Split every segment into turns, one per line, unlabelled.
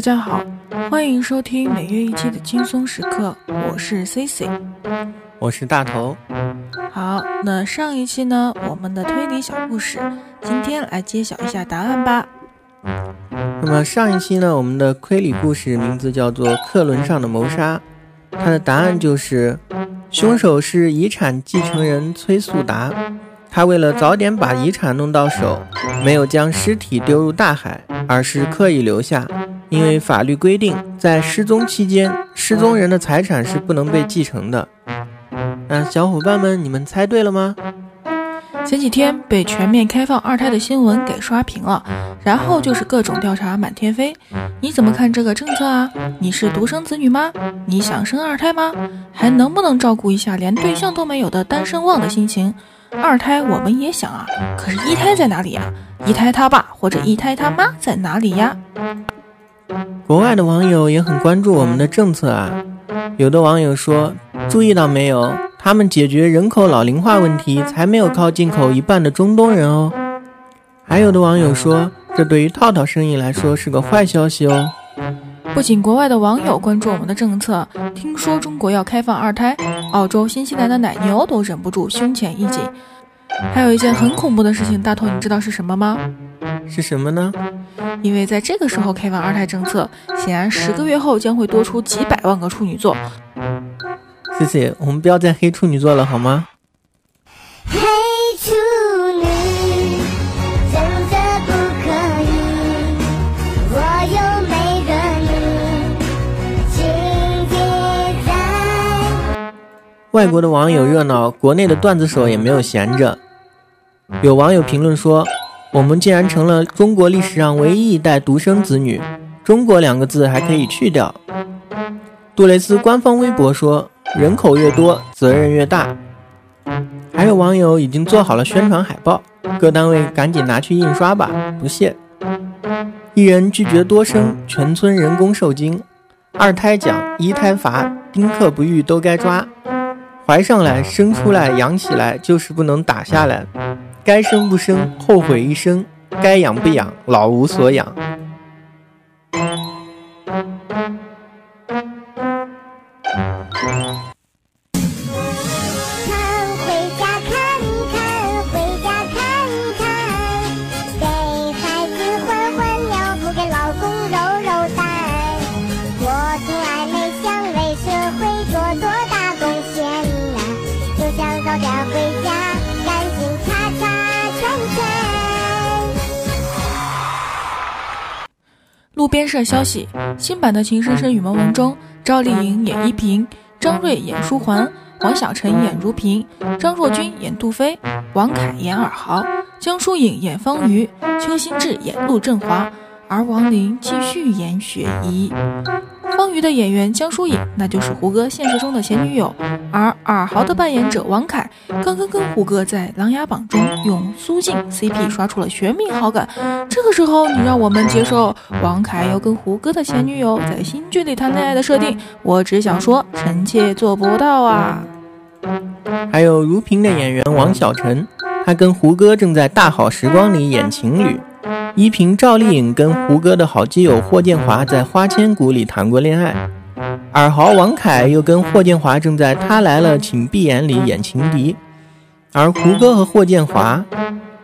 大家好，欢迎收听每月一期的轻松时刻，我是 C C，
我是大头。
好，那上一期呢，我们的推理小故事，今天来揭晓一下答案吧。
那么上一期呢，我们的推理故事名字叫做《客轮上的谋杀》，它的答案就是凶手是遗产继承人崔素达，他为了早点把遗产弄到手，没有将尸体丢入大海，而是刻意留下。因为法律规定，在失踪期间，失踪人的财产是不能被继承的。那小伙伴们，你们猜对了吗？
前几天被全面开放二胎的新闻给刷屏了，然后就是各种调查满天飞。你怎么看这个政策啊？你是独生子女吗？你想生二胎吗？还能不能照顾一下连对象都没有的单身汪的心情？二胎我们也想啊，可是一胎在哪里呀？一胎他爸或者一胎他妈在哪里呀？
国外的网友也很关注我们的政策啊，有的网友说，注意到没有，他们解决人口老龄化问题，才没有靠进口一半的中东人哦。还有的网友说，这对于套套生意来说是个坏消息哦。
不仅国外的网友关注我们的政策，听说中国要开放二胎，澳洲、新西兰的奶牛都忍不住胸前一紧。还有一件很恐怖的事情，大头你知道是什么吗？
是什么呢？
因为在这个时候开放二胎政策，显然十个月后将会多出几百万个处女座。
谢谢，我们不要再黑处女座了，好吗？
黑处女，真的不可以。我有每个你，情节在。
外国的网友热闹，国内的段子手也没有闲着。有网友评论说。我们竟然成了中国历史上唯一一代独生子女，中国两个字还可以去掉。杜蕾斯官方微博说：“人口越多，责任越大。”还有网友已经做好了宣传海报，各单位赶紧拿去印刷吧，不谢。一人拒绝多生，全村人工受精；二胎奖，一胎罚，丁克不育都该抓。怀上来，生出来，养起来，就是不能打下来。该生不生，后悔一生；该养不养，老无所养。
路边社消息：新版的《情深深雨蒙蒙》中，赵丽颖演依萍，张睿演书桓，王晓晨演如萍，张若昀演杜飞，王凯演尔豪，江疏影演方瑜，邱心志演陆振华，而王琳继续演雪姨。方瑜的演员江疏影，那就是胡歌现实中的前女友；而尔豪的扮演者王凯，刚刚跟胡歌在《琅琊榜》中用苏静 CP 刷出了全民好感。这个时候，你让我们接受王凯要跟胡歌的前女友在新剧里谈恋爱的设定，我只想说，臣妾做不到啊！
还有如萍的演员王晓晨，他跟胡歌正在《大好时光》里演情侣；依萍赵丽颖跟胡歌的好基友霍建华在《花千骨》里谈过恋爱；尔豪王凯又跟霍建华正在《他来了，请闭眼》里演情敌。而胡歌和霍建华，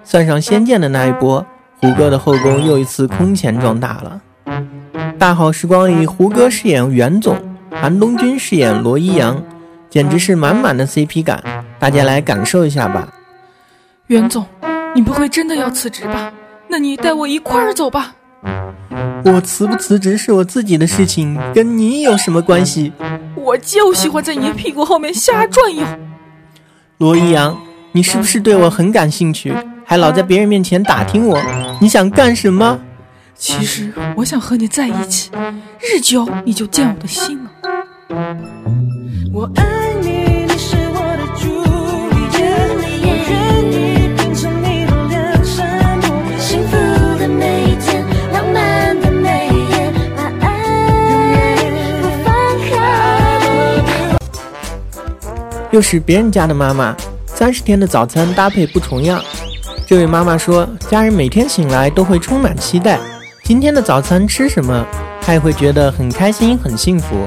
算上《仙剑》的那一波，胡歌的后宫又一次空前壮大了。《大好时光》里，胡歌饰演袁总，韩东君饰演罗一阳。简直是满满的 CP 感，大家来感受一下吧。
袁总，你不会真的要辞职吧？那你带我一块儿走吧。
我辞不辞职是我自己的事情，跟你有什么关系？
我就喜欢在你屁股后面瞎转悠。
罗一阳，你是不是对我很感兴趣？还老在别人面前打听我，你想干什么？
其实我想和你在一起，日久你就见我的心了。
我爱
又是别人家的妈妈，三十天的早餐搭配不重样。这位妈妈说，家人每天醒来都会充满期待，今天的早餐吃什么？她也会觉得很开心、很幸福。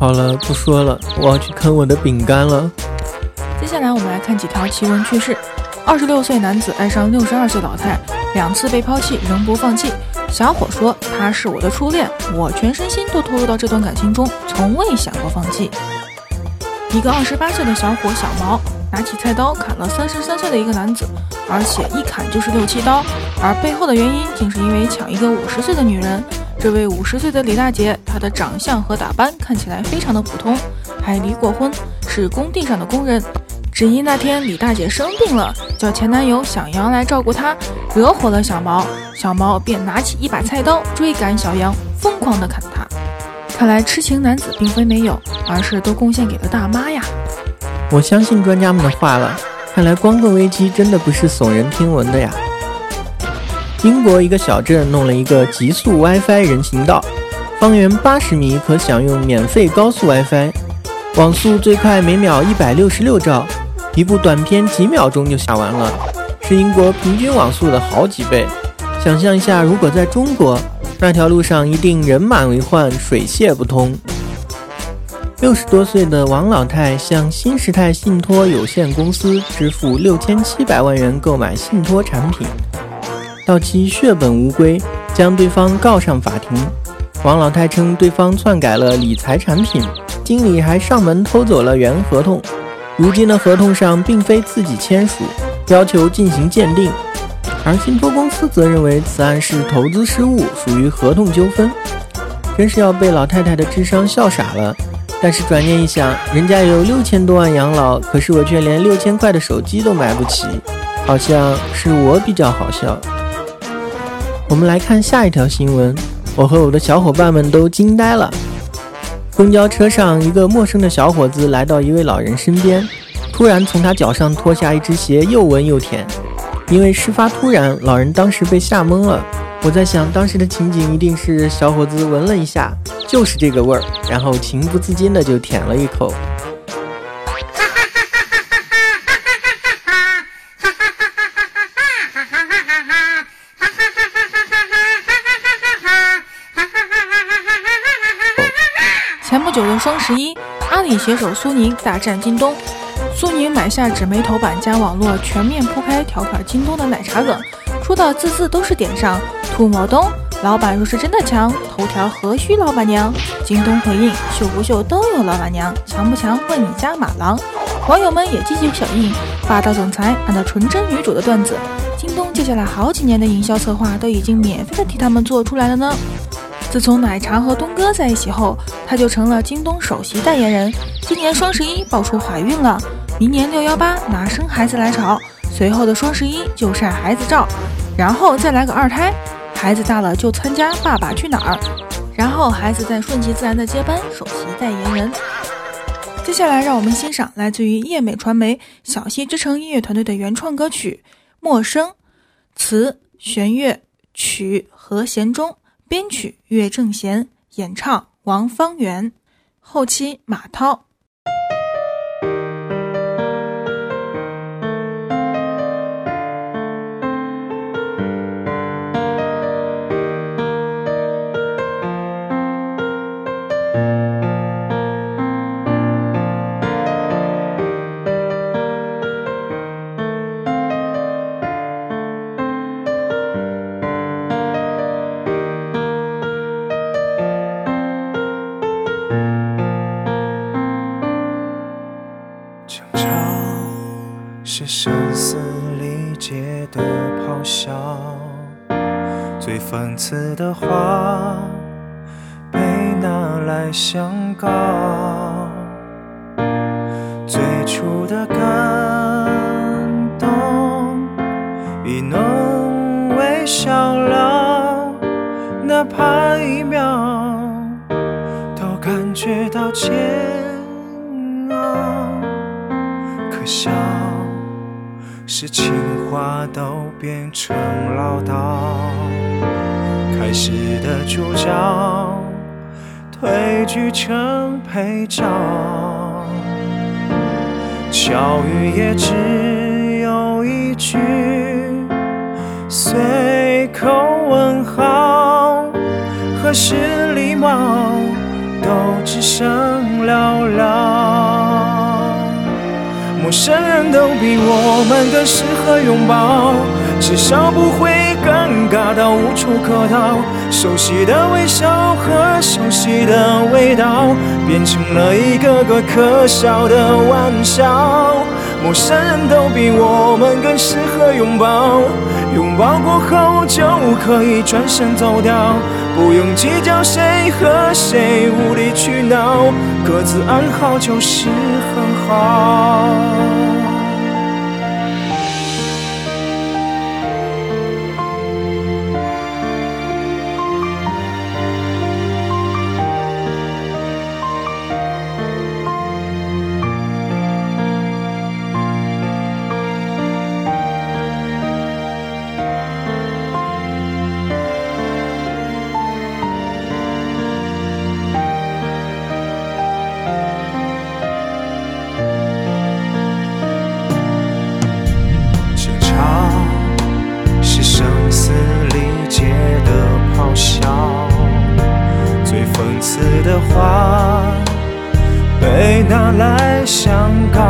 好了，不说了，我要去啃我的饼干了。
接下来我们来看几条奇闻趣事：二十六岁男子爱上六十二岁老太，两次被抛弃仍不放弃。小伙说：“她是我的初恋，我全身心都投入到这段感情中，从未想过放弃。”一个二十八岁的小伙小毛拿起菜刀砍了三十三岁的一个男子，而且一砍就是六七刀，而背后的原因竟是因为抢一个五十岁的女人。这位五十岁的李大姐，她的长相和打扮看起来非常的普通，还离过婚，是工地上的工人。只因那天李大姐生病了，叫前男友小杨来照顾她，惹火了小毛，小毛便拿起一把菜刀追赶小杨，疯狂的砍他。看来痴情男子并非没有，而是都贡献给了大妈呀。
我相信专家们的话了，看来光棍危机真的不是耸人听闻的呀。英国一个小镇弄了一个极速 WiFi 人行道，方圆八十米可享用免费高速 WiFi，网速最快每秒一百六十六兆，一部短片几秒钟就下完了，是英国平均网速的好几倍。想象一下，如果在中国，那条路上一定人满为患，水泄不通。六十多岁的王老太向新时代信托有限公司支付六千七百万元购买信托产品。到期血本无归，将对方告上法庭。王老太称对方篡改了理财产品，经理还上门偷走了原合同。如今的合同上并非自己签署，要求进行鉴定。而信托公司则认为此案是投资失误，属于合同纠纷。真是要被老太太的智商笑傻了。但是转念一想，人家有六千多万养老，可是我却连六千块的手机都买不起，好像是我比较好笑。我们来看下一条新闻，我和我的小伙伴们都惊呆了。公交车上，一个陌生的小伙子来到一位老人身边，突然从他脚上脱下一只鞋，又闻又舔。因为事发突然，老人当时被吓懵了。我在想，当时的情景一定是小伙子闻了一下，就是这个味儿，然后情不自禁的就舔了一口。
前不久的双十一，阿里携手苏宁大战京东。苏宁买下纸媒头版加网络，全面铺开调侃京东的奶茶梗，说的字字都是点上。吐沫东，老板若是真的强，头条何须老板娘？京东回应：秀不秀都有老板娘，强不强问你家马郎。网友们也积极响应，霸道总裁按照纯真女主的段子，京东接下来好几年的营销策划都已经免费的替他们做出来了呢。自从奶茶和东哥在一起后，她就成了京东首席代言人。今年双十一爆出怀孕了，明年六幺八拿生孩子来炒，随后的双十一就晒孩子照，然后再来个二胎，孩子大了就参加《爸爸去哪儿》，然后孩子再顺其自然的接班首席代言人。接下来，让我们欣赏来自于叶美传媒小溪之城音乐团队的原创歌曲《陌生》，词弦乐，曲和弦中。编曲岳正贤，演唱王方圆，后期马涛。
是声嘶力竭的咆哮，最讽刺的话被拿来相告，最初的感动已能微笑了，哪怕一秒都感觉到煎熬。可笑是情话都变成唠叨，开始的主角退居成配角，巧语也只有一句，随口问好，何时礼貌都只剩寥寥。陌生人都比我们更适合拥抱，至少不会尴尬到无处可逃。熟悉的微笑和熟悉的味道，变成了一个个可笑的玩笑。陌生人都比我们更适合拥抱，拥抱过后就可以转身走掉，不用计较谁和谁无理取闹，各自安好就是很好。的话被拿来相告，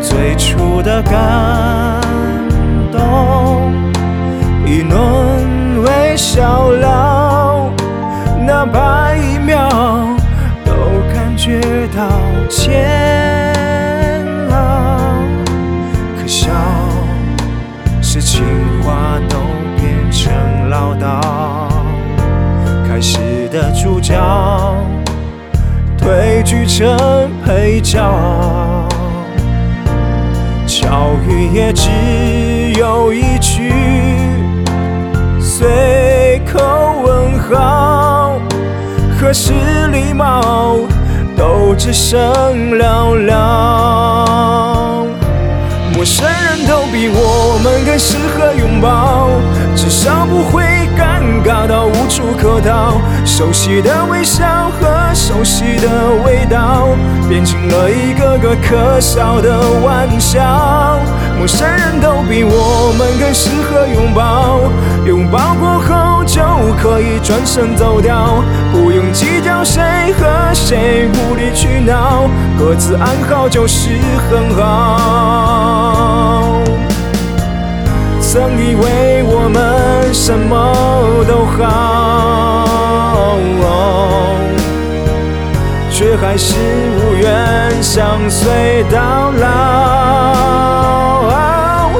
最初的感动一沦为笑料，哪怕一秒都感觉到煎成配角，巧语也只有一句，随口问好，何时礼貌都只剩寥寥。陌生人都比我们更适合拥抱，至少不会尴尬到无处可逃。熟悉的微笑和熟悉的味道，变成了一个个可笑的玩笑。陌生人都比我们更适合拥抱，拥抱过后就可以转身走掉，不用计较谁和谁无理取闹，各自安好就是很好。曾以为我们什么都好，却还是无缘相随到老。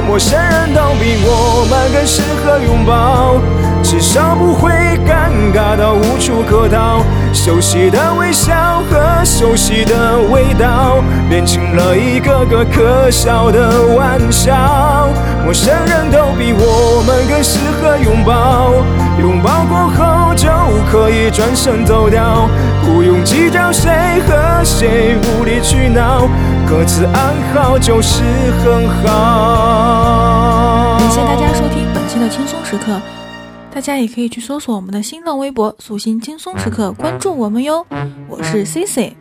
陌生人都比我们更适合拥抱，至少不会尴尬到无处可逃。熟悉的微笑和熟悉的味道，变成了一个个可笑的玩笑。陌生人都比我们更适合拥抱，拥抱过后就可以转身走掉，不用计较谁和谁无理取闹各自安好就是很好。
感谢大家收听本期的轻松时刻大家也可以去搜索我们的新浪微博素心轻松时刻关注我们哟。我是 cc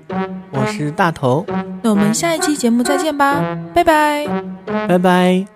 我是大头。
那我们下一期节目再见吧。拜拜。
拜拜。